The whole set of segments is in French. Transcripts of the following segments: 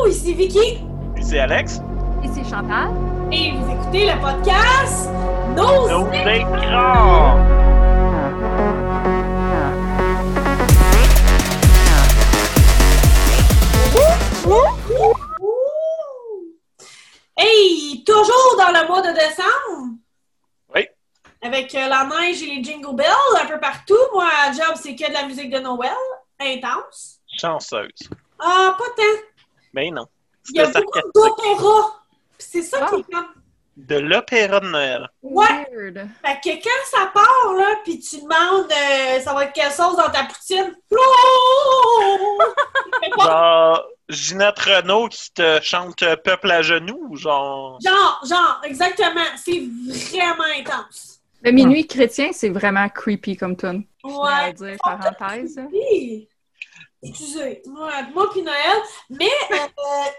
Allô, ici Vicky. Ici Alex. Ici Chantal. Et vous écoutez le podcast Nos, Nos écrans. Hey, toujours dans le mois de décembre. Oui. Avec euh, la neige et les jingle bells un peu partout. Moi, à job, c'est que de la musique de Noël. Intense. Chanceuse. Ah, pas tant. Mais non. Il y a beaucoup d'opéra. C'est ça qui est comme... De l'opéra de Noël. Ouais. Weird. Fait que quand ça part, là, puis tu demandes euh, ça va être quelle sauce dans ta poutine, Oh! Genre, Ginette Renault qui te chante Peuple à genoux, ou genre? genre, genre, exactement. C'est vraiment intense. Le minuit chrétien, c'est vraiment creepy comme tune. Je Ouais. le dire, parenthèse. Oui. Excusez, moi, moi puis Noël. Mais euh,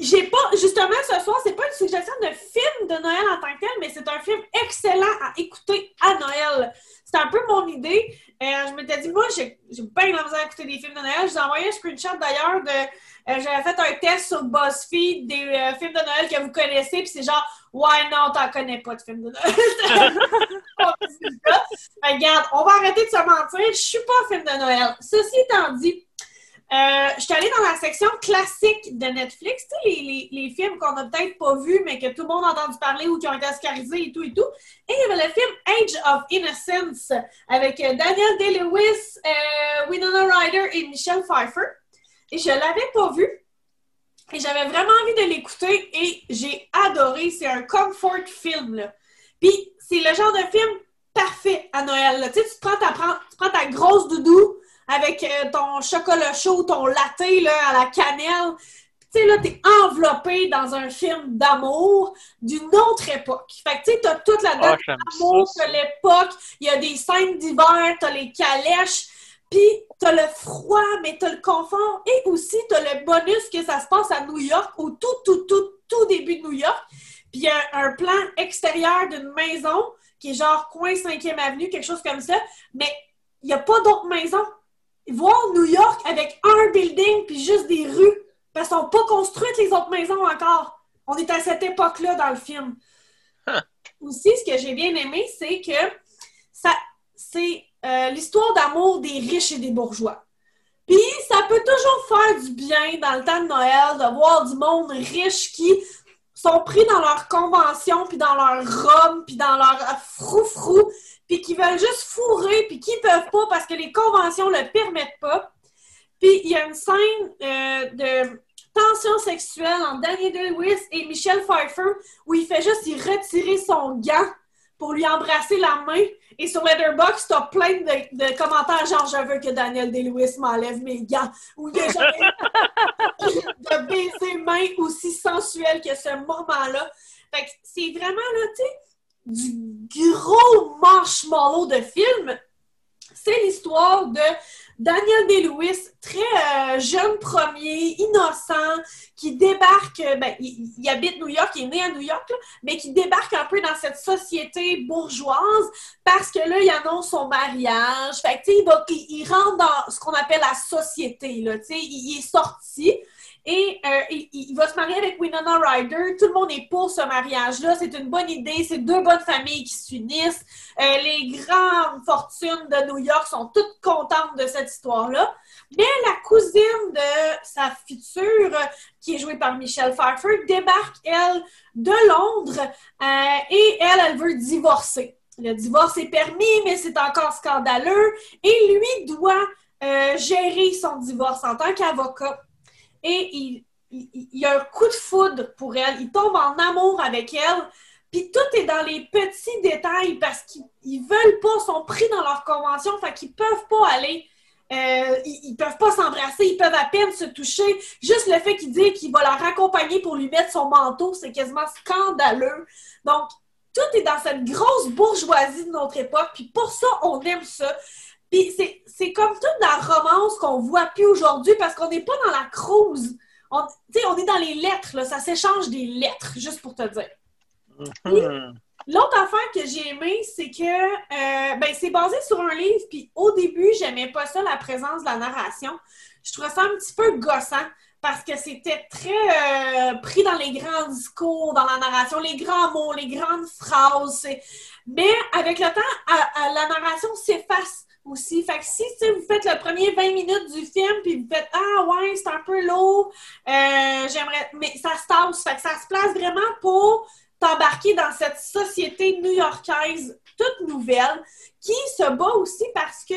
j'ai pas, justement, ce soir, c'est pas une suggestion de film de Noël en tant que tel, mais c'est un film excellent à écouter à Noël. C'est un peu mon idée. Euh, je m'étais dit, moi, j'ai bien la misère à des films de Noël. Je vous ai envoyé un screenshot d'ailleurs de. euh, J'avais fait un test sur BuzzFeed des euh, films de Noël que vous connaissez, puis c'est genre, ouais, non, t'en connais pas de films de Noël? Regarde, on va arrêter de se mentir, je suis pas film de Noël. Ceci étant dit, euh, je suis allée dans la section classique de Netflix, tu sais, les, films qu'on a peut-être pas vus, mais que tout le monde a entendu parler ou qui ont été oscarisés et tout et tout. Et il y avait le film Age of Innocence avec euh, Daniel Day-Lewis, euh, Winona Ryder et Michelle Pfeiffer. Et je l'avais pas vu. Et j'avais vraiment envie de l'écouter et j'ai adoré. C'est un comfort film. Puis c'est le genre de film parfait à Noël. Tu sais, tu prends ta grosse doudou avec euh, ton chocolat chaud, ton latte là, à la cannelle. Tu sais, là, t'es enveloppé dans un film d'amour d'une autre époque. Fait que, tu sais, t'as toute la Ah, date j'aime d'amour, t'as l'époque, il y a des scènes d'hiver, t'as les calèches, puis t'as le froid, mais t'as le confort, et aussi t'as le bonus que ça se passe à New York, au tout, tout, tout, tout début de New York. Puis il y a un plan extérieur d'une maison qui est genre coin 5e avenue, quelque chose comme ça, mais il n'y a pas d'autres maisons. Voir New York avec un building puis juste des rues, parce qu'elles sont pas construites les autres maisons encore. On est à cette époque-là dans le film. Huh. Aussi, ce que j'ai bien aimé, c'est que ça, c'est euh, l'histoire d'amour des riches et des bourgeois. Puis ça peut toujours faire du bien dans le temps de Noël de voir du monde riche qui sont pris dans leur convention, puis dans leur rhum, puis dans leur frou-frou, puis qui veulent juste fourrer, puis qui peuvent pas parce que les conventions le permettent pas. Puis il y a une scène euh, de tension sexuelle entre Daniel Lewis et Michelle Pfeiffer où il fait juste y retirer son gant pour lui embrasser la main. Et sur Letterboxd, t'as plein de, commentaires genre « Je veux que Daniel Day-Lewis m'enlève mes gants » ou « Il y a jamais de baiser main aussi sensuel que ce moment-là. » Fait que c'est vraiment, là, tu sais, du gros marshmallow de film. C'est l'histoire de Daniel Day-Lewis, très euh, jeune premier, innocent, qui débarque, euh, ben, il, habite New York, il est né à New York, mais qui débarque un peu dans cette société bourgeoise parce que là, il annonce son mariage. Fait que, il, il- rentre dans ce qu'on appelle la société, là, il est sorti. Et euh, il, va se marier avec Winona Ryder. Tout le monde est pour ce mariage-là. C'est une bonne idée. C'est deux bonnes familles qui s'unissent. Euh, les grandes fortunes de New York sont toutes contentes de cette histoire-là. Mais la cousine de sa future, qui est jouée par Michelle Pfeiffer, débarque, elle, de Londres euh, et elle, elle veut divorcer. Le divorce est permis, mais c'est encore scandaleux. Et lui doit gérer son divorce en tant qu'avocat. Et il, il, a un coup de foudre pour elle. Il tombe en amour avec elle. Puis tout est dans les petits détails parce qu'ils ils veulent pas, sont pris dans leur convention, fait qu'ils peuvent pas aller, euh, ils, ils peuvent pas s'embrasser, ils peuvent à peine se toucher. Juste le fait qu'il dit qu'il va la raccompagner pour lui mettre son manteau, c'est quasiment scandaleux. Donc, tout est dans cette grosse bourgeoisie de notre époque, puis pour ça, on aime ça. Puis c'est- comme toute la romance qu'on voit plus aujourd'hui parce qu'on n'est pas dans la cruise. On, tu sais, on est dans les lettres, là, ça s'échange des lettres, juste pour te dire. Mhm. L'autre affaire que j'ai aimé, c'est que euh, ben, c'est basé sur un livre, puis au début, j'aimais pas ça, la présence de la narration. Je trouvais ça un petit peu gossant parce que c'était très euh, pris dans les grands discours, dans la narration, les grands mots, les grandes phrases. Mais avec le temps, la narration s'efface aussi. Fait que si vous faites le premier 20 minutes du film, puis vous faites Ah ouais, c'est un peu lourd, euh, j'aimerais. Mais ça se tasse. Ça se place vraiment pour t'embarquer dans cette société new-yorkaise toute nouvelle qui se bat aussi parce que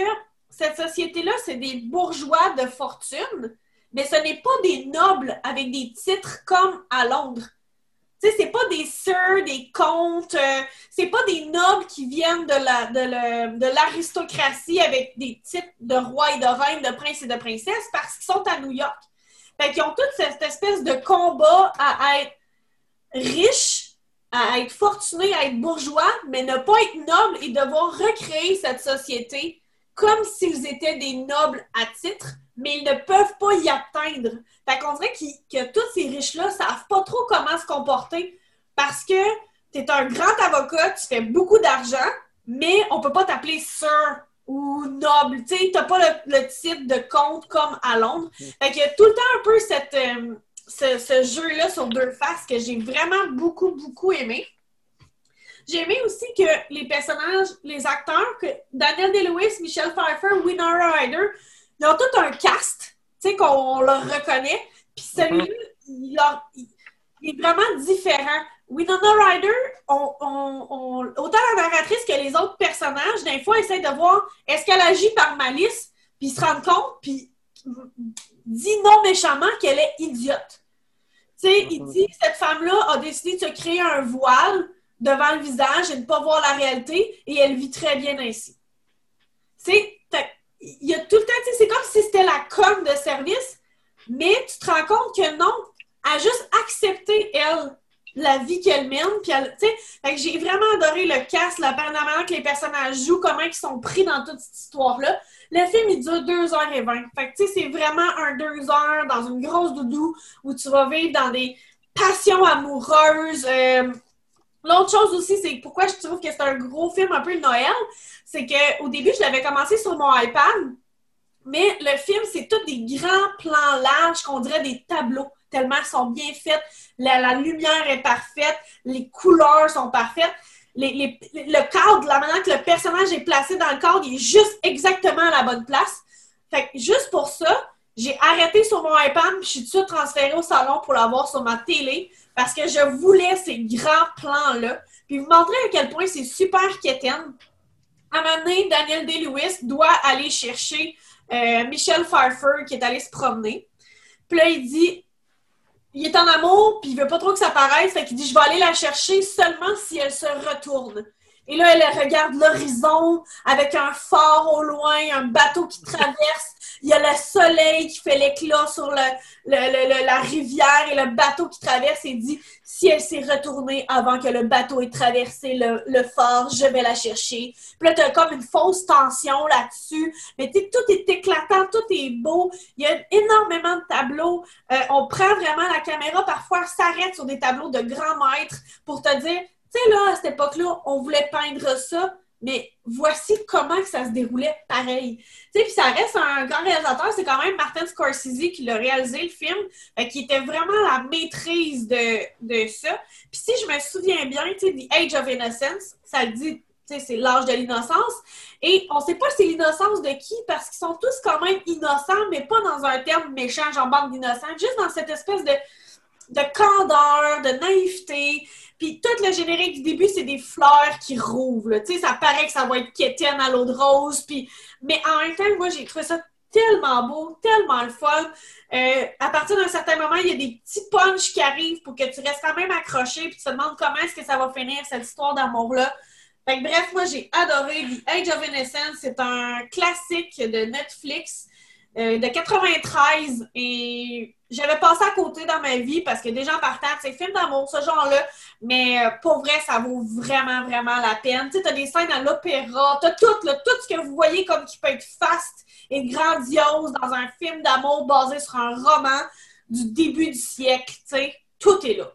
cette société-là, c'est des bourgeois de fortune mais ce n'est pas des nobles avec des titres comme à Londres. Tu sais, c'est pas des sœurs, des comtes, euh, c'est pas des nobles qui viennent de la de l'aristocratie avec des titres de roi et de reine, de prince et de princesse parce qu'ils sont à New York. Fait qu'ils ont toute cette espèce de combat à être riche, à être fortuné, à être bourgeois, mais ne pas être noble et devoir recréer cette société comme s'ils étaient des nobles à titre mais ils ne peuvent pas y atteindre. Fait qu'on dirait que tous ces riches-là savent pas trop comment se comporter parce que tu es un grand avocat, tu fais beaucoup d'argent, mais on peut pas t'appeler sir ou noble. Tu sais, t'as pas le, titre de comte comme à Londres. Fait qu'il y a tout le temps un peu cette, euh, ce, jeu-là sur deux faces que j'ai vraiment beaucoup, beaucoup aimé. J'ai aimé aussi que les personnages, les acteurs, que Daniel Day-Lewis, Michelle Pfeiffer, Winona Ryder, ils ont tout un cast, tu sais, qu'on leur reconnaît. Puis celui-là, il, est vraiment différent. Winona Ryder, on, autant la narratrice que les autres personnages, des fois, essayent de voir est-ce qu'elle agit par malice, puis se rendre compte, puis dit non méchamment qu'elle est idiote. Tu sais, il dit cette femme-là a décidé de se créer un voile devant le visage et de ne pas voir la réalité, et elle vit très bien ainsi. Tu sais, il y a tout le temps, c'est comme si c'était la com de service, mais tu te rends compte que non, a juste accepté, elle, la vie qu'elle mène. Puis elle, j'ai vraiment adoré le cast, la manière que les personnages jouent, comment ils sont pris dans toute cette histoire-là. Le film, il dure 2h20. Fait que, tu sais, c'est vraiment un 2 heures dans une grosse doudou où tu vas vivre dans des passions amoureuses. Euh, l'autre chose aussi, c'est pourquoi je trouve que c'est un gros film un peu Noël, c'est qu'au début, je l'avais commencé sur mon iPad, mais le film, c'est tous des grands plans larges qu'on dirait des tableaux, tellement ils sont bien faits, la, lumière est parfaite, les couleurs sont parfaites. le cadre, la manière que le personnage est placé dans le cadre, il est juste exactement à la bonne place. Fait que juste pour ça, j'ai arrêté sur mon iPad, puis je suis tout transférée au salon pour l'avoir sur ma télé parce que je voulais ces grands plans-là. Puis vous montrer à quel point c'est super quétaine à un moment donné, Daniel Day-Lewis doit aller chercher euh, Michel Pfeiffer qui est allé se promener. Puis là, il dit il est en amour, puis il veut pas trop que ça paraisse, fait qu'il dit je vais aller la chercher seulement si elle se retourne. Et là, elle regarde l'horizon avec un phare au loin, un bateau qui traverse il y a le soleil qui fait l'éclat sur le, la rivière et le bateau qui traverse et dit si elle s'est retournée avant que le bateau ait traversé le, le fort, je vais la chercher. Puis là, tu as comme une fausse tension là-dessus. Mais tout est éclatant, tout est beau. Il y a énormément de tableaux. Euh, on prend vraiment la caméra, parfois s'arrête sur des tableaux de grands maîtres pour te dire, tu sais, là, à cette époque-là, on voulait peindre ça mais voici comment ça se déroulait pareil. Tu sais, puis ça reste un grand réalisateur, c'est quand même Martin Scorsese qui l'a réalisé le film, qui était vraiment la maîtrise de, de ça. Puis si je me souviens bien, tu The Age of Innocence, ça dit, tu sais, c'est l'âge de l'innocence. Et on sait pas c'est l'innocence de qui, parce qu'ils sont tous quand même innocents, mais pas dans un terme méchant, genre bande d'innocents, juste dans cette espèce de, de candeur, de naïveté. Puis tout le générique du début, c'est des fleurs qui rouvrent. Tu sais, ça paraît que ça va être quétaine à l'eau de rose. Puis... Mais en même temps, moi, j'ai trouvé ça tellement beau, tellement le fun. Euh, à partir d'un certain moment, il y a des petits punchs qui arrivent pour que tu restes quand même accroché puis tu te demandes comment est-ce que ça va finir, cette histoire d'amour-là. Fait que, bref, moi, j'ai adoré The Age of Innocence. C'est un classique de Netflix euh, de 93 et j'avais passé à côté dans ma vie parce que déjà en partant, c'est film d'amour, ce genre-là, mais euh, pour vrai, ça vaut vraiment, vraiment la peine. Tu sais, t'as des scènes à l'opéra, t'as tout, tout ce que vous voyez comme qui peut être fast et grandiose dans un film d'amour basé sur un roman du début du siècle, tu sais, tout est là.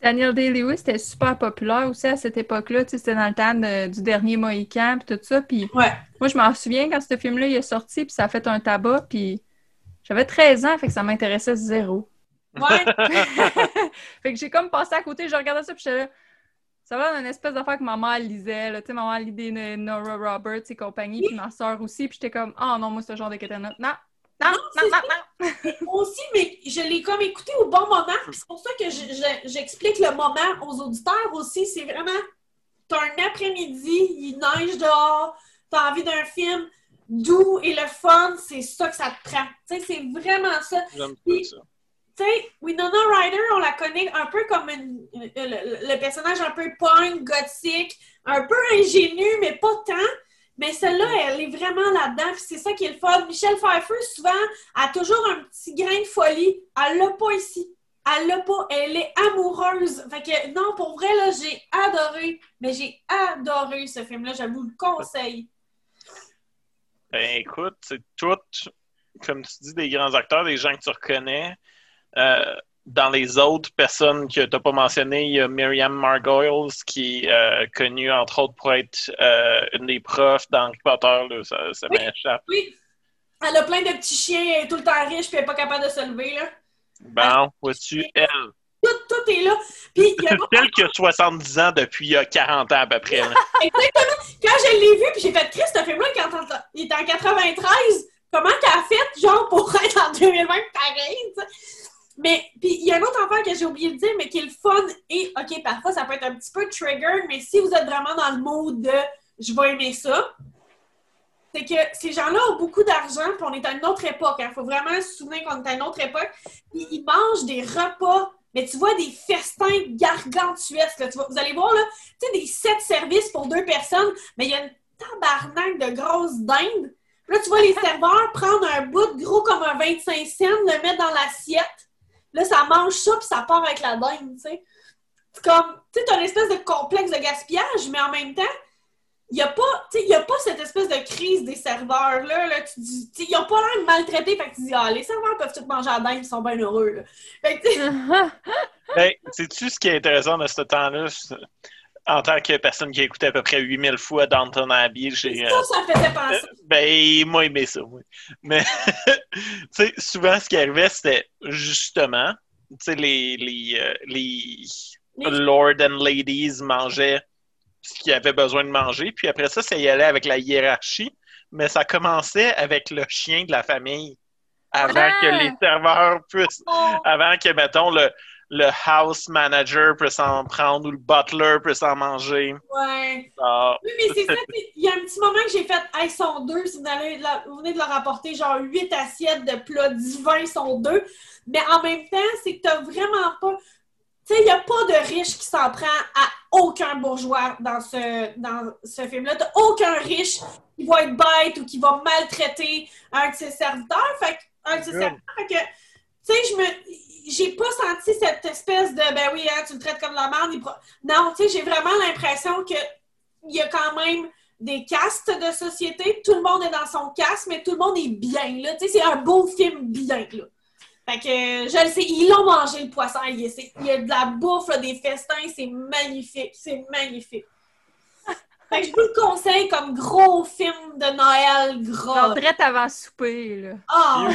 Daniel Day-Lewis était super populaire aussi à cette époque-là. Tu sais, c'était dans le temps du dernier Mohican, puis tout ça. Puis ouais. moi, je m'en souviens quand ce film-là est sorti, puis ça a fait un tabac, puis J'avais 13 ans, fait que ça m'intéressait zéro. Ouais. fait que j'ai comme passé à côté, je regardais ça, puis j'étais là. Ça va une espèce d'affaire que ma mère lisait, là. Tu sais, maman lisait des Nora Roberts et compagnie, puis ma soeur aussi, puis j'étais comme, ah non, moi, ce genre de quétaine Non, non, non, non, non. Moi aussi, mais je l'ai comme écouté au bon moment. C'est pour ça que je- je- j'explique le moment aux auditeurs aussi. C'est vraiment, t'as un après-midi, il neige dehors, t'as envie d'un film doux et le fun, c'est ça que ça te prend. Tu sais, c'est vraiment ça. J'aime Puis- ça. Tu sais, Winona Ryder, on la connaît un peu comme une- le, le- le personnage un peu punk, gothique, un peu ingénu, mais pas tant. Mais celle-là, elle est vraiment là-dedans, c'est ça qui est le fun. Michelle Pfeiffer, souvent, a toujours un petit grain de folie. Elle l'a pas ici. Elle l'a pas. Elle est amoureuse. Fait que, non, pour vrai, là, j'ai adoré. Mais j'ai adoré ce film-là. Je vous le conseille. Ben écoute, c'est tout, comme tu dis, des grands acteurs, des gens que tu reconnais. Euh, dans les autres personnes que tu n'as pas mentionnées, il y a Miriam Margolyes, qui est euh, connue entre autres pour être euh, une des profs dans Harry Potter. Là, ça ça Oui. m'échappe. Oui. Elle a plein de petits chiens, elle est tout le temps riche, puis elle n'est pas capable de se lever, là. Bon, vois-tu, elle? Tout, est là. Puis, il y a C'est elle qui a 70 ans depuis euh, 40 ans à peu près. Exactement. Quand je l'ai vu, puis j'ai fait Chris, ce film-là, quand il était en 93, comment qu'elle a fait, genre, pour être en 2020 pareil? Mais, puis il y a un autre affaire que j'ai oublié de dire, mais qui est le fun, et, OK, parfois, ça peut être un petit peu trigger, mais si vous êtes vraiment dans le mood de « je vais aimer ça », c'est que ces gens-là ont beaucoup d'argent, puis on est à une autre époque. Il faut vraiment se souvenir qu'on est à une autre époque. Puis ils mangent des repas, mais tu vois des festins gargantuesques. Là. Tu vous allez voir, là, tu sais, des sept services pour deux personnes, mais il y a une tabarnak de grosses dindes. Là, tu vois les serveurs prendre un bout de gros comme un 25 cents, le mettre dans l'assiette. Là, ça mange ça, puis ça part avec la dinde, tu sais. C'est comme, tu sais, t'as une espèce de complexe de gaspillage, mais en même temps, il n'y a pas, tu sais, il y a pas cette espèce de crise des serveurs, là, là tu dis, ils ont pas l'air maltraités, fait que tu dis, ah, les serveurs peuvent tout manger à la ils sont bien heureux, là. Fait que, tu sais, Ben, sais-tu ce qui est intéressant de ce temps-là? C'est- En tant que personne qui a écouté à peu près 8000 fois Downton Abbey, j'ai... euh, ça, ça me faisait penser. Ben, moi, aimé ça, oui. Mais, tu sais, souvent, ce qui arrivait, c'était justement, tu sais, les, les, euh, les Les- lords and ladies mangeaient ce qu'ils avaient besoin de manger, puis après ça, ça y allait avec la hiérarchie, mais ça commençait avec le chien de la famille, avant Ah! que les serveurs puissent, Oh, avant que, mettons, le, le house manager puisse en prendre ou le butler puisse en manger. ouais. Ah, Oui, mais c'est ça. Il y a un petit moment que j'ai fait, hey, ils sont deux. Si vous, allez la- vous venez de leur apporter genre huit assiettes de plats divins, ils sont deux. Mais en même temps, c'est que t'as vraiment pas. Tu sais, il n'y a pas de riche qui s'en prend à aucun bourgeois dans ce, dans ce film-là. T'as aucun riche qui va être bête ou qui va maltraiter un de ses serviteurs. Fait un de ses serviteurs. Fait que, tu sais, je me. J'ai pas senti cette espèce de ben oui, hein, tu le traites comme de la merde. Non, tu sais, j'ai vraiment l'impression que il y a quand même des castes de société. Tout le monde est dans son caste, mais tout le monde est bien. Là. Tu sais, c'est un beau film bien. Là. Fait que, je le sais, ils l'ont mangé, le poisson. Il y a, c'est- il y a de la bouffe, là, des festins. C'est magnifique. C'est magnifique. Fait que je vous le conseille comme gros film de Noël gras. direct avant souper, là. Ah! Mais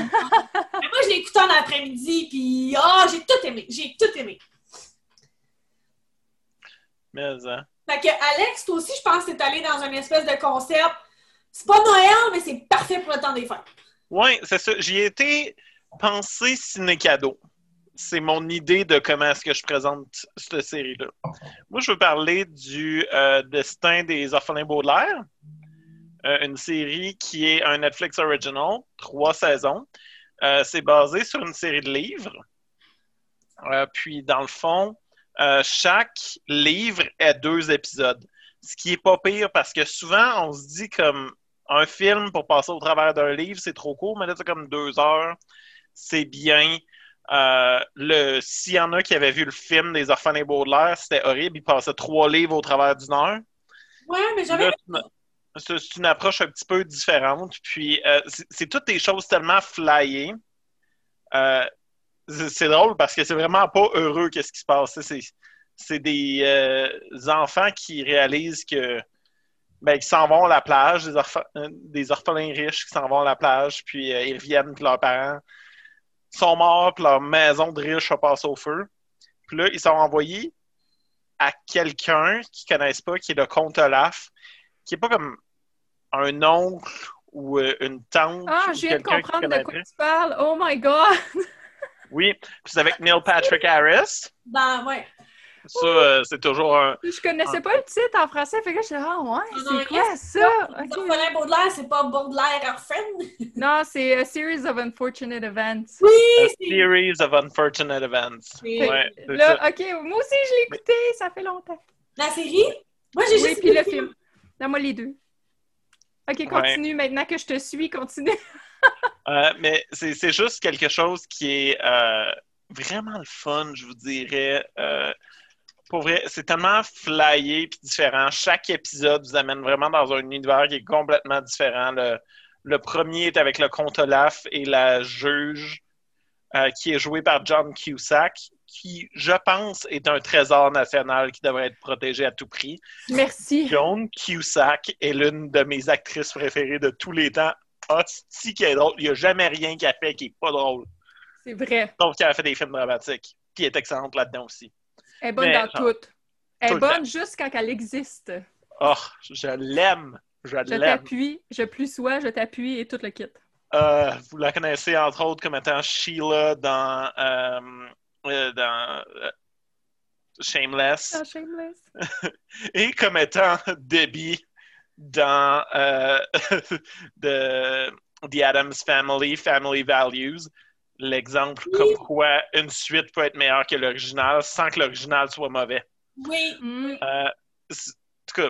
moi, je l'ai écouté en après-midi, puis ah, j'ai tout aimé. J'ai tout aimé. mais, hein. Fait que Alex, toi aussi, je pense que t'es allé dans une espèce de concept. C'est pas Noël, mais c'est parfait pour le temps des fêtes. Oui, c'est ça. J'y ai été pensé ciné-cadeau. C'est mon idée de comment est-ce que je présente cette série-là. Moi, je veux parler du euh, Destin des orphelins Baudelaire, euh, une série qui est un Netflix original, trois saisons. Euh, c'est basé sur une série de livres. Puis, dans le fond, chaque livre est deux épisodes. Ce qui est pas pire parce que souvent, on se dit comme un film pour passer au travers d'un livre, c'est trop court, mais là, c'est comme deux heures. C'est bien. Euh, le, s'il y en a qui avaient vu le film des orphelins Baudelaire, c'était horrible. Ils passaient trois livres au travers d'une heure. Ouais, mais j'avais. C'est une- approche un petit peu différente. Puis, euh, c'est toutes des choses tellement flyées. Euh, c'est drôle parce que c'est vraiment pas heureux qu'est-ce qui se passe. C'est- des enfants qui réalisent que ben, qui s'en vont à la plage, des, orph- des orphelins riches qui s'en vont à la plage, puis euh, ils reviennent, puis leurs parents sont morts, puis leur maison de riche a passé au feu. Puis là, ils sont envoyés à quelqu'un qu'ils connaissent pas, qui est le comte Olaf, qui est pas comme un oncle ou euh, une tante. Ah, je viens de comprendre de quoi tu parles. Oh my god! Oui, puis c'est avec Neil Patrick Harris. Ben, ouais. Ça, euh, c'est toujours un. Je connaissais pas le titre en français, fait que je disais, ah ouais, non, c'est quoi yes, ça? Les Ok. orphelins Baudelaire, c'est pas Baudelaire orphelin. Non, c'est A Series of Unfortunate Events. Oui, A c'est. series of unfortunate events. c'est- Ouais, c'est Là, ça. ok, moi aussi je l'ai écouté, ça fait longtemps. La série? Moi, j'ai Oui, juste puis le film. Non, moi les deux. Ok, continue, maintenant que je te suis, continue. Euh, mais c'est c'est juste quelque chose qui est euh, vraiment le fun, je vous dirais. Euh, pour vrai, c'est tellement flyé et différent. Chaque épisode vous amène vraiment dans un univers qui est complètement différent. Le, le premier est avec le comte Olaf et la juge euh, qui est jouée par John Cusack, qui, je pense, est un trésor national qui devrait être protégé à tout prix. Merci. Joan Cusack est l'une de mes actrices préférées de tous les temps. Hostie qui est drôle. Il n'y a jamais rien qu'elle fait qui est pas drôle. C'est vrai. Sauf qu'elle a fait des films dramatiques. Puis elle est excellente là-dedans aussi. Elle est bonne Mais, dans genre, tout. Elle est bonne juste quand elle existe. Oh, je l'aime. Je Je t'appuie, je plus sois, je t'appuie et tout le kit. Euh, vous la connaissez entre autres comme étant Sheila dans, euh, euh, dans euh, Shameless Ah, shameless. et comme étant Debbie dans de The Addams Family, Family Values. L'exemple Oui. comme quoi une suite peut être meilleure que l'original sans que l'original soit mauvais. Oui. Mm. Euh, en tout cas,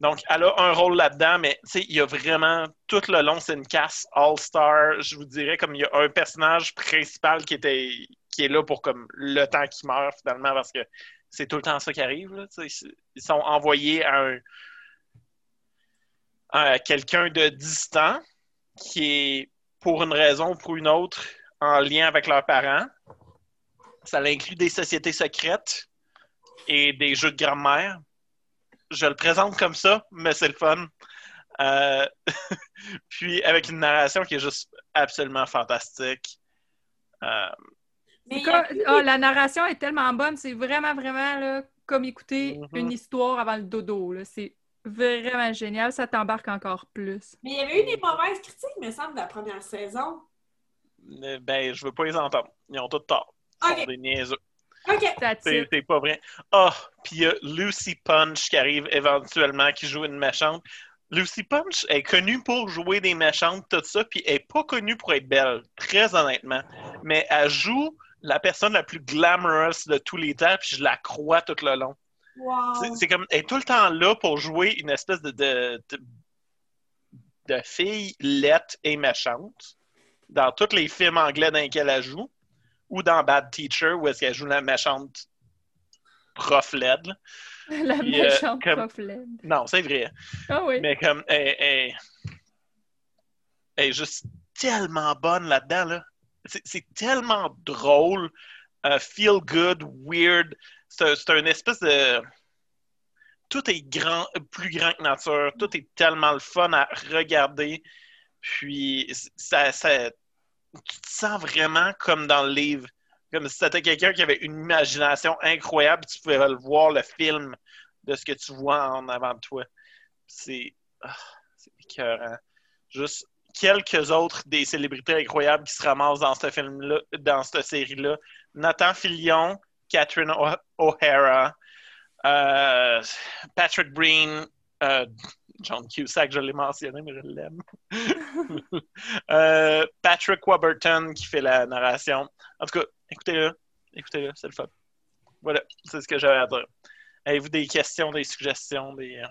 donc elle a un rôle là-dedans, mais tu sais, il y a vraiment tout le long, c'est une casse all-star. Je vous dirais comme il y a un personnage principal qui était qui est là pour comme le temps qui meurt finalement parce que c'est tout le temps ça qui arrive. là, ils sont envoyés à un à quelqu'un de distant qui est pour une raison ou pour une autre en lien avec leurs parents. Ça inclut des sociétés secrètes et des jeux de grammaire. Je le présente comme ça, mais c'est le fun. Euh, Puis avec une narration qui est juste absolument fantastique. Euh, Mais il ah, la narration est tellement bonne, c'est vraiment, vraiment là, comme écouter Mhm. une histoire avant le dodo. C'est vraiment génial, ça t'embarque encore plus. mais il y avait eu des mauvaises critiques, me semble, de la première saison. Euh, ben, je veux pas les entendre. Ils ont tout tort. Ils sont des niaiseux. OK. C'est pas vrai. Ah, puis il y a Lucy Punch qui arrive éventuellement, qui joue une méchante. Lucy Punch est connue pour jouer des méchantes, tout ça, puis elle est pas connue pour être belle, très honnêtement. Mais elle joue la personne la plus glamorous de tous les temps, puis je la crois tout le long. Wow. C'est- comme, elle est tout le temps là pour jouer une espèce de, de, de, de fille laite et méchante dans tous les films anglais dans lesquels elle joue, ou dans Bad Teacher, où est-ce qu'elle joue la méchante prof là. La Puis, euh, méchante comme- prof laide. Non, c'est vrai. Ah oui. Mais comme, elle, elle- elle est juste tellement bonne là-dedans, là. C'est tellement drôle, feel good, weird. C'est une espèce de. Tout est grand, plus grand que nature. Tout est tellement le fun à regarder. Puis, ça, ça- tu te sens vraiment comme dans le livre. Comme si c'était quelqu'un qui avait une imagination incroyable, tu pouvais voir, le film de ce que tu vois en avant de toi. C'est ah, écœurant. Juste quelques autres des célébrités incroyables qui se ramassent dans ce film-là, dans cette série-là. Nathan Fillion, Catherine O'Hara, euh, Patrick Breen, euh, John Cusack, je l'ai mentionné, mais je l'aime. Euh, Patrick Warburton qui fait la narration. En tout cas, écoutez-le. Écoutez-le, c'est le fun. Voilà, c'est ce que j'avais à dire. Avez-vous des questions, des suggestions, des. euh,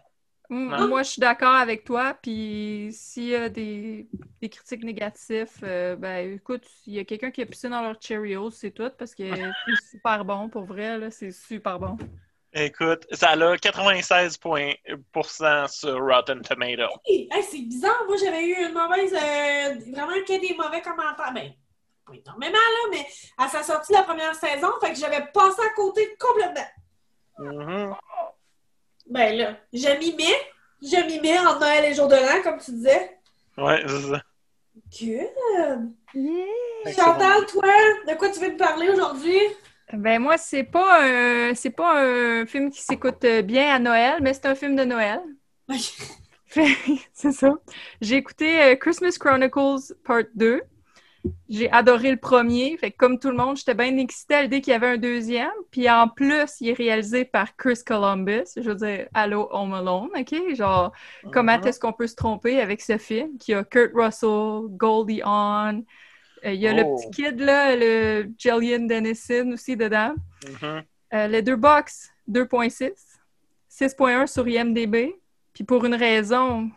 Mm, Non? Moi, je suis d'accord avec toi. Puis s'il y a des, des critiques négatives, euh, ben écoute, il y a quelqu'un qui a pissé dans leur Cheerios, c'est tout, parce que c'est super bon, pour vrai, là, c'est super bon. Écoute, ça a 96% sur Rotten Tomato. Hey, hey, c'est bizarre. Moi, j'avais eu une mauvaise. euh, vraiment que des mauvais commentaires. Ben, pas énormément, là, mais à sa sortie de la première saison, fait que j'avais passé à côté complètement. Mhm. Ben là, je m'y mets. Je m'y mets en Noël et jour de l'an, comme tu disais. Ouais, c'est ça. Good! Yeah! Chantal, toi, de quoi tu veux me parler aujourd'hui? Ben moi, c'est pas un, c'est pas un film qui s'écoute bien à Noël, mais c'est un film de Noël. C'est ça. J'ai écouté euh, Christmas Chronicles Part 2. J'ai adoré le premier. Fait que comme tout le monde, j'étais bien excitée à l'idée qu'il y avait un deuxième. Puis en plus, il est réalisé par Chris Columbus. Je veux dire, Allô Home Alone, OK? Genre, comment Mhm. est-ce qu'on peut se tromper avec ce film? Qui a Kurt Russell, Goldie Hawn. Euh, Il y a Oh. le petit kid, là, le Jillian Dennison aussi dedans. Mhm. Euh, Letterboxd, 2.6. 6.1 sur IMDB. Puis pour une raison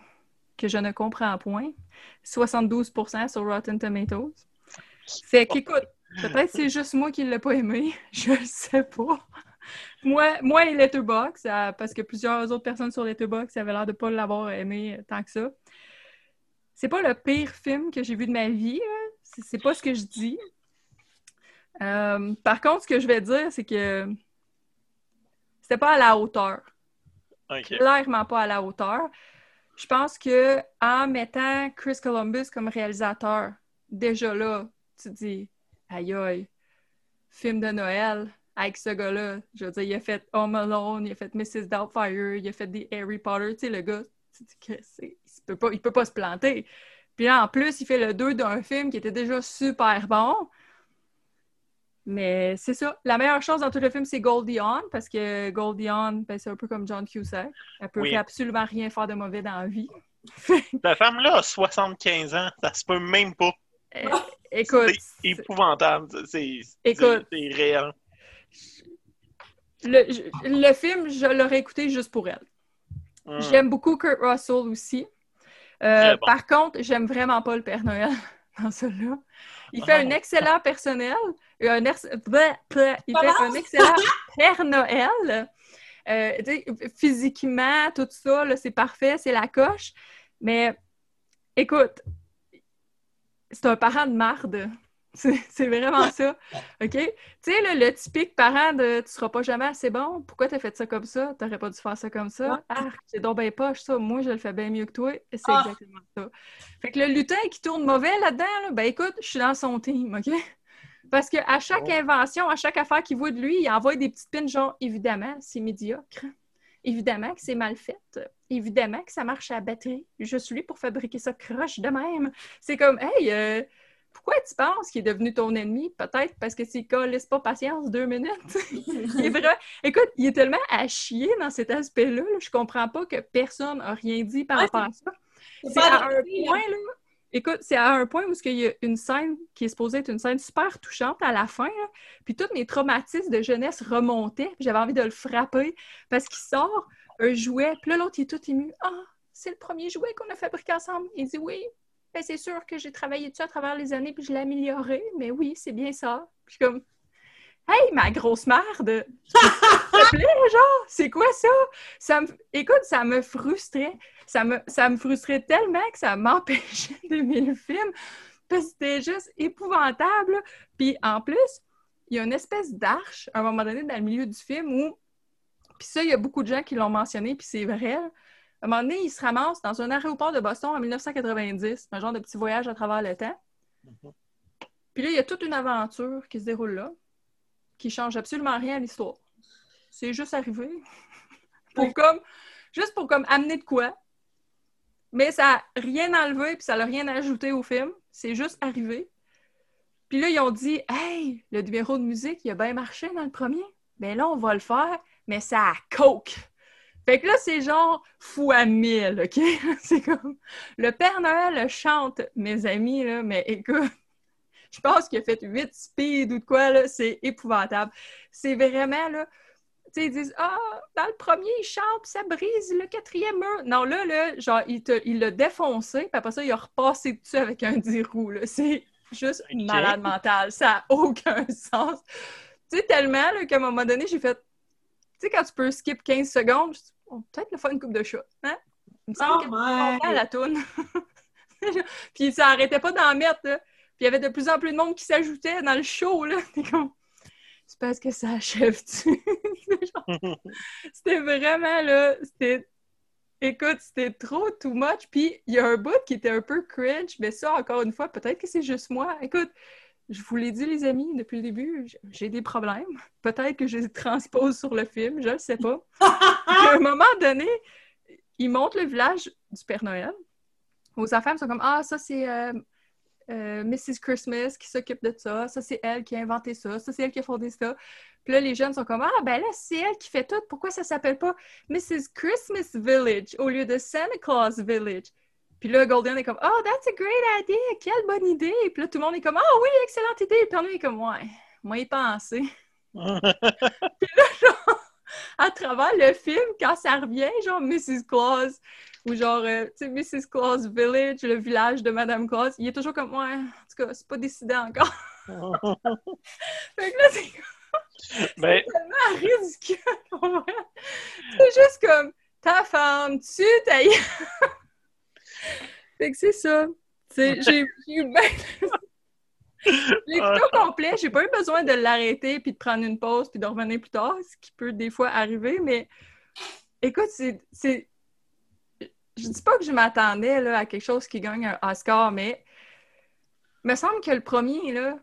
que je ne comprends point, 72% sur Rotten Tomatoes. Fait qu'écoute, peut-être c'est juste moi qui ne l'ai pas aimé. Je le sais pas. Moi, moi et Letterboxd, parce que plusieurs autres personnes sur Letterboxd avaient l'air de pas l'avoir aimé tant que ça. C'est pas le pire film que j'ai vu de ma vie. là. C'est pas ce que je dis. Euh, par contre, ce que je vais dire, c'est que c'était pas à la hauteur. Clairement pas à la hauteur. Je pense que en mettant Chris Columbus comme réalisateur, déjà là, tu te dis aïe aïe, film de Noël avec ce gars-là. Je veux dire, il a fait Home Alone, il a fait Mrs. Doubtfire, il a fait des Harry Potter. Tu sais, le gars, tu te dis que il peut pas, il peut pas se planter. Puis là, en plus, il fait le 2 d'un film qui était déjà super bon. Mais c'est ça. La meilleure chose dans tout le film, c'est Goldie Hawn, parce que Goldie Hawn, ben, c'est un peu comme John Cusack. Elle peut Oui. absolument rien faire de mauvais dans la vie. La femme-là a 75 ans. Ça se peut même pas. Euh, écoute, C'est épouvantable. C'est Écoute. c'est- c'est réel. le, film, je l'aurais écouté juste pour elle. Mm. J'aime beaucoup Kurt Russell aussi. Euh, bon. Par contre, j'aime vraiment pas le Père Noël dans celui-là. Il fait un excellent personnel. et Un ex- bleh, bleh, il fait un excellent Père Noël. Euh, physiquement, tout ça, c'est parfait, c'est la coche. Mais écoute, c'est un parent de marde. C'est vraiment ça. OK? Tu sais, le typique parent de tu seras pas jamais assez bon, pourquoi t'as fait ça comme ça? T'aurais pas dû faire ça comme ça? Ah, c'est donc ben poche, ça. Moi, je le fais bien mieux que toi. C'est Ah. exactement ça. Fait que le lutin qui tourne mauvais là-dedans, là, ben écoute, je suis dans son team, OK? Parce qu'à chaque invention, à chaque affaire qu'il voit de lui, il envoie des petites pins genre, évidemment, c'est médiocre. Évidemment que c'est mal fait. Évidemment que ça marche à la batterie. Je suis lui pour fabriquer ça croche de même. C'est comme, hey, euh, pourquoi tu penses qu'il est devenu ton ennemi? Peut-être parce que s'il laisse pas patience deux minutes. il est vraiment... Écoute, il est tellement à chier dans cet aspect-là. là. Je comprends pas que personne n'a rien dit par Ouais, rapport à ça. C'est à un point, là. Écoute, c'est à un point où il y a une scène qui est supposée être une scène super touchante à la fin, là. puis tous mes traumatismes de jeunesse remontaient, puis j'avais envie de le frapper parce qu'il sort un jouet, puis là, l'autre, il est tout ému. Ah, c'est le premier jouet qu'on a fabriqué ensemble. Il dit oui, c'est sûr que j'ai travaillé dessus à travers les années, puis je l'ai amélioré, mais oui, c'est bien ça. Puis comme, hey, ma grosse merde! Genre, c'est quoi ça? ça. Écoute, ça me frustrait. Ça me, ça me frustrait tellement que ça m'empêchait d'aimer le film. C'était juste épouvantable. Puis en plus, il y a une espèce d'arche à un moment donné dans le milieu du film où. Puis ça, il y a beaucoup de gens qui l'ont mentionné, puis c'est vrai. À un moment donné, il se ramasse dans un aéroport de Boston en 1990, un genre de petit voyage à travers le temps. Mhm. Puis là, il y a toute une aventure qui se déroule là, qui change absolument rien à l'histoire. C'est juste arrivé. pour comme, juste pour comme amener de quoi. Mais ça n'a rien enlevé, puis ça n'a rien ajouté au film. C'est juste arrivé. Puis là, ils ont dit Hey, le numéro de musique, il a bien marché dans le premier. Ben là, on va le faire, mais ça a coke. Fait que là, c'est genre fois mille, OK? c'est comme. Le Père Noël chante, mes amis, là, mais écoute, je pense qu'il a fait 8 speed ou de quoi, là, c'est épouvantable. C'est vraiment, là. Tu sais, ils disent Ah, dans le premier, il chante, ça brise le quatrième mur. Non, là, là, genre, il te- il l'a défoncé, puis après ça, il a repassé dessus avec un 10 roues, là. C'est juste Ok. malade mental. Ça n'a aucun sens. Tu sais, tellement, là, qu'à un moment donné, j'ai fait. Tu sais, quand tu peux skip 15 secondes, je dis, peut-être le faire une coupe de chat. Hein? Il me semble Oh que la toune. puis ça arrêtait pas d'en mettre, là. Puis il y avait de plus en plus de monde qui s'ajoutait dans le show, là. C'est parce que ça achève-tu? C'était vraiment, là, c'était... Écoute, c'était trop too much. Puis il y a un bout qui était un peu cringe, mais ça, encore une fois, peut-être que c'est juste moi. Écoute, je vous l'ai dit, les amis, depuis le début, j'ai des problèmes. Peut-être que je les transpose sur le film, je ne sais pas. à un moment donné, ils montrent le village du Père Noël. Aux enfants, ils sont comme Ah, ça, c'est euh, euh, Mrs. Christmas qui s'occupe de ça. Ça, c'est elle qui a inventé ça. Ça, c'est elle qui a fondé ça. Puis là, les jeunes sont comme Ah, ben là, c'est elle qui fait tout. Pourquoi ça s'appelle pas Mrs. Christmas Village au lieu de Santa Claus Village? Puis là, Golden est comme Oh, that's a great idea. Quelle bonne idée. Puis là, tout le monde est comme Ah oui, excellente idée. Puis Noël est comme Ouais, moi y penser. à travers le film, quand ça revient, genre Mrs. Claus, ou genre, euh, tu sais, Mrs. Claus Village, le village de Madame Claus, il est toujours comme, ouais, en tout cas, c'est pas décidé encore. fait que là, c'est Ben, tellement ridicule. C'est juste comme, ta femme, tu t'as Fait que c'est ça. J'ai eu ben... J'ai au complet, j'ai pas eu besoin de l'arrêter puis de prendre une pause puis de revenir plus tard, ce qui peut des fois arriver, mais écoute, c'est. Je dis pas que je m'attendais à quelque chose qui gagne un Oscar, mais il me semble que le premier, là,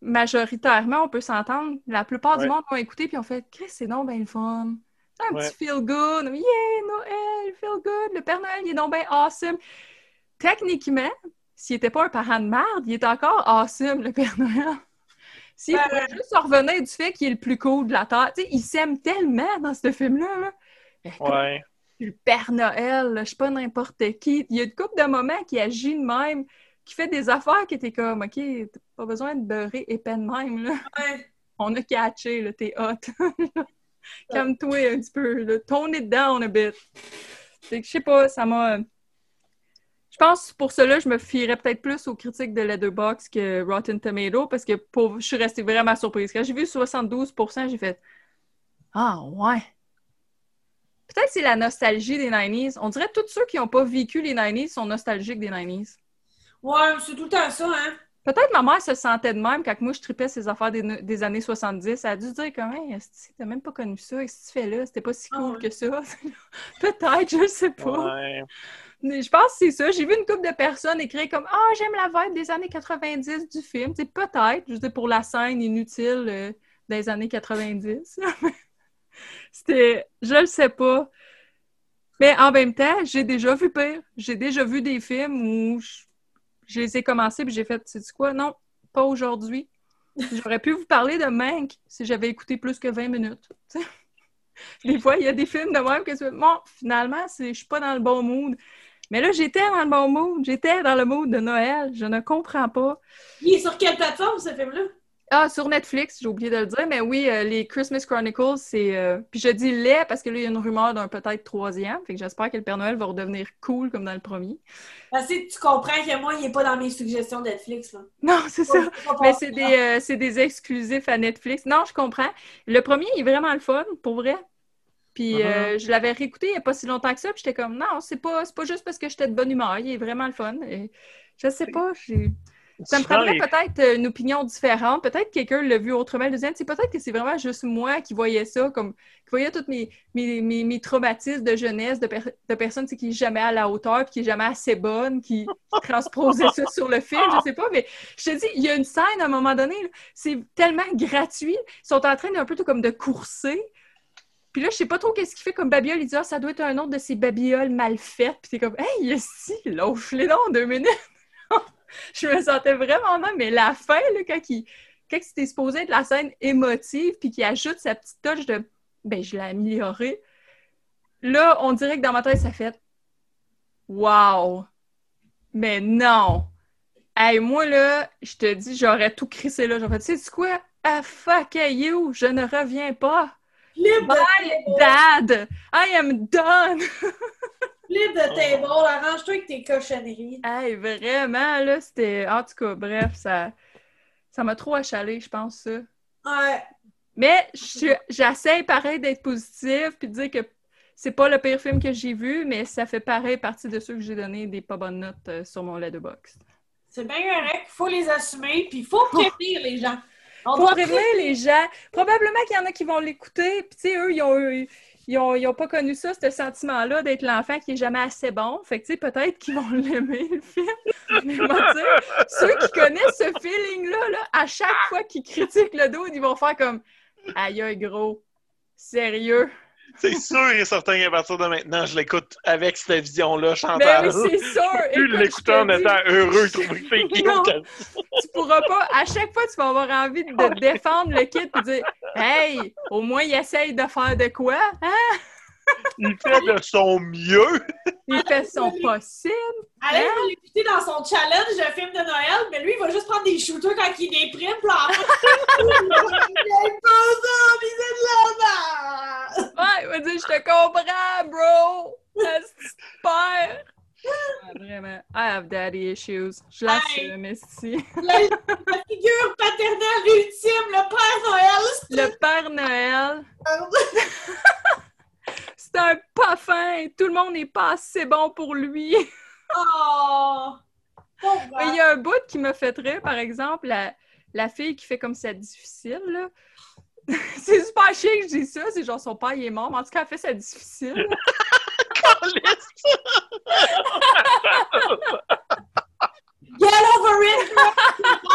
majoritairement, on peut s'entendre, la plupart Ouais. du monde l'ont écouté puis ont fait Chris, c'est donc bien le fun. Un Ouais. petit feel good. Yeah, Noël, feel good. Le Père Noël, il est donc bien awesome. Techniquement, s'il n'était pas un parent de merde, il est encore awesome, le Père Noël. S'il Ben, pouvait juste revenir du fait qu'il est le plus cool de la Terre. Tu sais, il s'aime tellement dans ce film-là. là. Ouais. Le Père Noël, je sais pas n'importe qui. Il y a une couple de moments qui agit de même, qui fait des affaires qui étaient comme, OK, t'as pas besoin de beurrer épais de même, là. Ouais. On a catché, là, t'es hot. Calme-toi un petit peu, là. Tone it down a bit. Je sais pas, ça m'a. Je pense pour cela, je me fierais peut-être plus aux critiques de Letterboxd que Rotten Tomato parce que je suis restée vraiment surprise. Quand j'ai vu 72%, j'ai fait Ah ouais. Peut-être c'est la nostalgie des 90s. On dirait que tous ceux qui n'ont pas vécu les 90s sont nostalgiques des 90s. Ouais, c'est tout le temps ça, hein. Peut-être ma mère se sentait de même quand moi je tripais ces affaires des, des années 70. Elle a dû se dire comme hey, esti, t'as même pas connu ça, qu'est-ce que tu fais là? C'était pas si Ah cool ouais. que ça. Peut-être, je sais pas. Ouais. Mais je pense que c'est ça. J'ai vu une couple de personnes écrire comme Ah, j'aime la vibe des années 90 du film. C'est peut-être, je veux dire, pour la scène inutile euh, des années 90. C'était. Je le sais pas. Mais en même temps, j'ai déjà vu pire. J'ai déjà vu des films où je, je les ai commencés puis j'ai fait, sais quoi? Non, pas aujourd'hui. J'aurais pu vous parler de Mank si j'avais écouté plus que 20 minutes. Des fois, il y a des films de même que tu bon, finalement, c'est- je suis pas dans le bon mood. Mais là, j'étais dans le bon mood. J'étais dans le mood de Noël. Je ne comprends pas. Il est sur quelle plateforme, ce film-là? Ah, sur Netflix, j'ai oublié de le dire, mais oui, euh, les Christmas Chronicles, c'est... euh, Puis je dis les parce que là, il y a une rumeur d'un peut-être troisième, fait que j'espère que le Père Noël va redevenir cool comme dans le premier. Parce que tu comprends que moi, il n'est pas dans mes suggestions Netflix, là. Non, c'est ça. Pas Mais c'est des, euh, c'est des exclusifs à Netflix. Non, je comprends. Le premier il est vraiment le fun, pour vrai. Puis euh, je l'avais réécouté il n'y a pas si longtemps que ça, puis j'étais comme, non, c'est pas, c'est pas juste parce que j'étais de bonne humeur, il est vraiment le fun. Et je sais pas, j'ai... Ça me prendrait peut-être euh, une opinion différente. Peut-être que quelqu'un l'a vu autrement. Le deuxième, c'est peut-être que c'est vraiment juste moi qui voyais ça, comme qui voyais tous mes, mes, mes, mes traumatismes de jeunesse, de, per- de personnes qui n'est jamais à la hauteur, puis qui n'est jamais assez bonne, qui, qui transposait ça sur le film, je sais pas. Mais je te dis, il y a une scène à un moment donné, c'est tellement gratuit. Ils sont en train d'un peu tout comme de courser. Puis là, je sais pas trop qu'est-ce qu'il fait comme babiole. Il dit, ah, ça doit être un autre de ces babioles mal faites. Puis t'es comme, hey, si, lâche-les donc deux minutes. je me sentais vraiment mal, mais la fin, là, quand il, quand c'était supposé être la scène émotive, puis qu'il ajoute sa petite touche de, ben, je l'ai amélioré. Là, on dirait que dans ma tête, ça fait, wow. Mais non. Hey, moi, là, je te dis, j'aurais tout crissé là. J'aurais dit, sais quoi? Ah, fuck you, je ne reviens pas. Flip de Bye, dad! I am done! Flip de table! Arrange-toi avec tes cochonneries. Hey, vraiment, là, c'était... En tout cas, bref, ça... Ça m'a trop achalé, je pense, ça. Ouais. Mais je- j'essaie, pareil, d'être positive puis de dire que c'est pas le pire film que j'ai vu, mais ça fait pareil partie de ceux que j'ai donné des pas bonnes notes euh, sur mon letterbox. C'est bien correct. Il faut les assumer, puis il faut prévenir les gens. On Faut doit prévenir les gens. Probablement qu'il y en a qui vont l'écouter, puis tu sais, eux, ils ont eu... ils ont, ils ont pas connu ça, ce sentiment-là d'être l'enfant qui est jamais assez bon. Fait que, tu sais, peut-être qu'ils vont l'aimer, le film. Mais moi, ceux qui connaissent ce feeling-là, là, à chaque fois qu'ils critiquent le dos, ils vont faire comme aïe, gros, sérieux. C'est sûr et certain qu'à partir de maintenant, je l'écoute avec cette vision-là, Ben Chantal. oui, c'est sûr. Plus Écoute, l'écouter en étant heureux, trouver que c'est tu pourras pas, à chaque fois, tu vas avoir envie de défendre le kid et dire Hey, au moins, il essaye de faire de quoi? Hein? Il fait de son mieux. Il fait son possible. Alex va l'écouter dans son challenge de film de Noël, mais lui, il va juste prendre des shooters quand il déprime, puis en fait, il est pas ça, puis c'est de! Ouais, il va dire Je te comprends, bro. Ah, vraiment. I have daddy issues. Je l'assume, ici. La, la figure paternelle ultime, le Père Noël, Le Père Noël, c'est un pas fin. Tout le monde n'est pas assez bon pour lui. Oh! Pauvre. Mais il y a un bout qui me fait rire, par exemple, la, la fille qui fait comme ça difficile, là. c'est super chiant que je dis ça, c'est genre son père il est mort, mais en tout cas, elle fait ça difficile. Get over it!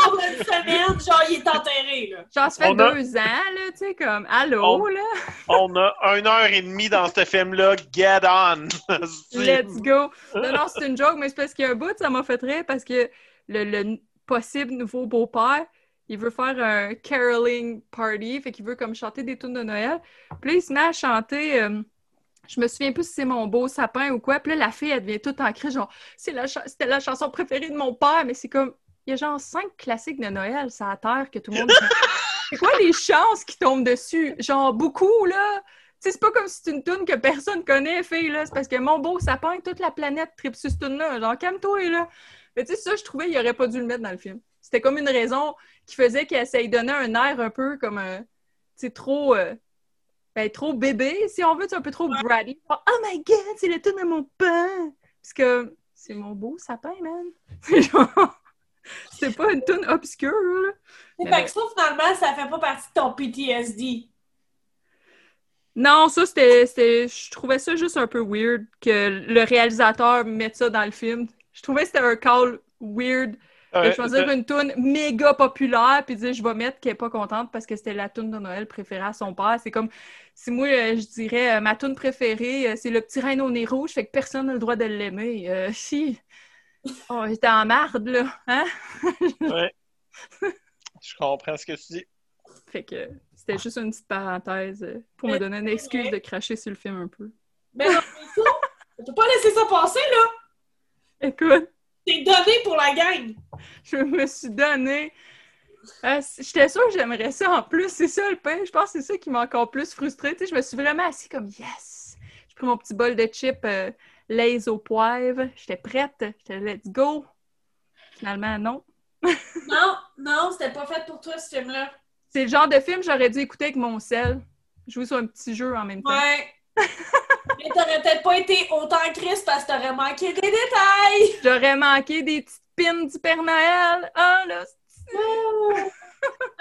Pendant une semaine, genre, il est enterré, là. Genre, ça fait On a- deux ans, là, tu sais, comme, allô, On- là, On a une heure et demie dans ce film-là. Get on! let's go. Non, non, c'est une joke, mais c'est parce qu'il y a un bout, ça m'a fait rire, parce que le, le possible nouveau beau-père, il veut faire un caroling party, fait qu'il veut comme chanter des tunes de Noël. Puis là, il se met à chanter... euh, je me souviens plus si c'est mon beau sapin ou quoi. Puis là, la fille, elle devient toute en cri, genre, c'est la c'était la chanson préférée de mon père, mais c'est comme, il y a genre cinq classiques de Noël, ça à terre que tout le monde. c'est quoi les chances qui tombent dessus? Genre, beaucoup, là. Tu sais, c'est pas comme si c'est une tune que personne connaît, fille, là. C'est parce que mon beau sapin, toute la planète tripe sur cette tune-là. Genre, calme-toi, là. Mais tu sais, ça, je trouvais, il aurait pas dû le mettre dans le film. C'était comme une raison qui faisait qu'il essaye de donner un air un peu comme un. Tu sais, trop. euh, ben, trop bébé, si on veut, c'est un peu trop bratty. Oh my god, c'est le tune de mon pain! Parce que c'est mon beau sapin, man. C'est genre. C'est pas une tune obscure, là. C'est Fait que ça, finalement, ça fait pas partie de ton PTSD. Non, ça, c'était. Je trouvais ça juste un peu weird que le réalisateur mette ça dans le film. Je trouvais que c'était un call weird Ouais, choisir une tune méga populaire puis dire je vais mettre qu'elle est pas contente parce que c'était la tune de Noël préférée à son père. C'est comme si moi euh, je dirais euh, ma tune préférée euh, c'est le petit reine au nez rouge, fait que personne n'a le droit de l'aimer. Euh, si. Oh, j'étais en marde là, hein? ouais. Je comprends ce que tu dis. Fait que c'était juste une petite parenthèse pour me donner une excuse de cracher sur le film un peu. Mais non, mais ça, on peut pas laisser ça passer, là! Écoute, C'est donné pour la gang! je me suis donné. Euh, J'étais sûre que j'aimerais ça en plus. C'est ça le pain. Je pense que c'est ça qui m'a encore plus frustrée. Tu sais, je me suis vraiment assis comme yes. J'ai pris mon petit bol de chips euh, Lay's au poivre. J'étais prête. J'étais let's go. Finalement, non. Non, non, c'était pas fait pour toi, ce film-là. C'est le genre de film que j'aurais dû écouter avec mon sel. Jouer sur un petit jeu en même temps. Ouais. Mais t'aurais peut-être pas été autant triste parce que t'aurais manqué des détails! J'aurais manqué des petites pins du Père Noël. Ah là,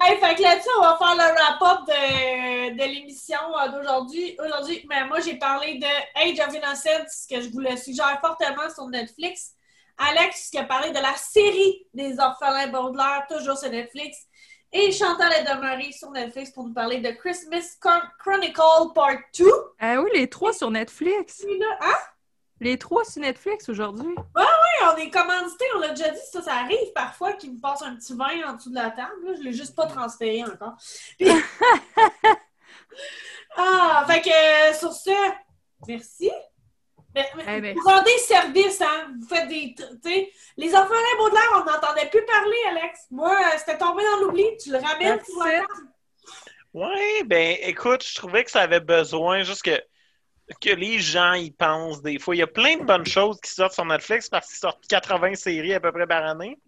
Hey, fait que là-dessus, on va faire le wrap-up de, de l'émission euh, d'aujourd'hui. Aujourd'hui, mais moi, j'ai parlé de Age of Innocence, que je vous le suggère fortement sur Netflix. Alex, qui a parlé de la série des orphelins Baudelaire, toujours sur Netflix. Et Chantal est demeurée sur Netflix pour nous parler de Christmas Chron- Chronicle Part 2. Ah oui, les trois sur Netflix. Hein? Les trois sur Netflix aujourd'hui. Oui, on est commandité, on l'a déjà dit, ça, ça arrive parfois qu'il me passe un petit vin en dessous de la table. Là, je l'ai juste pas transféré encore. Puis- ah, fait que euh, sur ce, merci. Mais- mais Eh ben. vous rendez service, hein? Vous faites des. Tu sais, les orphelins Baudelaire, on n'entendait plus parler, Alex. Moi, euh, c'était tombé dans l'oubli. Tu le ramènes table. Ouais, ben écoute, je trouvais que ça avait besoin juste que, que les gens y pensent des fois. Il y a plein de bonnes choses qui sortent sur Netflix parce qu'ils sortent 80 séries à peu près par année.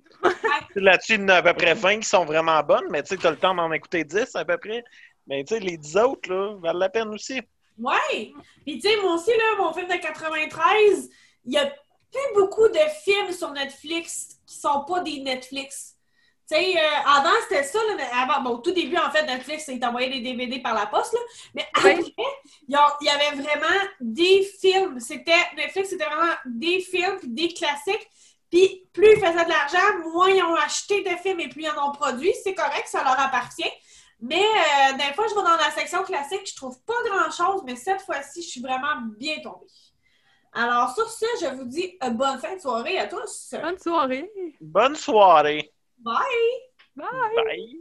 Là-dessus, il y en a à peu près 20 qui sont vraiment bonnes, mais tu sais, tu as le temps d'en écouter 10 à peu près. Mais tu sais, les 10 autres, là, valent la peine aussi. Ouais! Puis tu sais, moi aussi, là, mon film de 93, il y a plus beaucoup de films sur Netflix qui sont pas des Netflix. Tu sais, euh, avant, c'était ça, là, avant, bon, au tout début, en fait, Netflix, il t'envoyait des DVD par la poste, là, mais après, il y avait vraiment des films. C'était, Netflix, c'était vraiment des films, des classiques. Puis plus ils faisaient de l'argent, moins ils ont acheté de films et plus ils en ont produit. C'est correct, ça leur appartient. Mais euh, des fois, je vais dans la section classique, je trouve pas grand-chose, mais cette fois-ci, je suis vraiment bien tombée. Alors, sur ce, je vous dis euh, bonne fin de soirée à tous. Bonne soirée! Bonne soirée. Bye! Bye! Bye.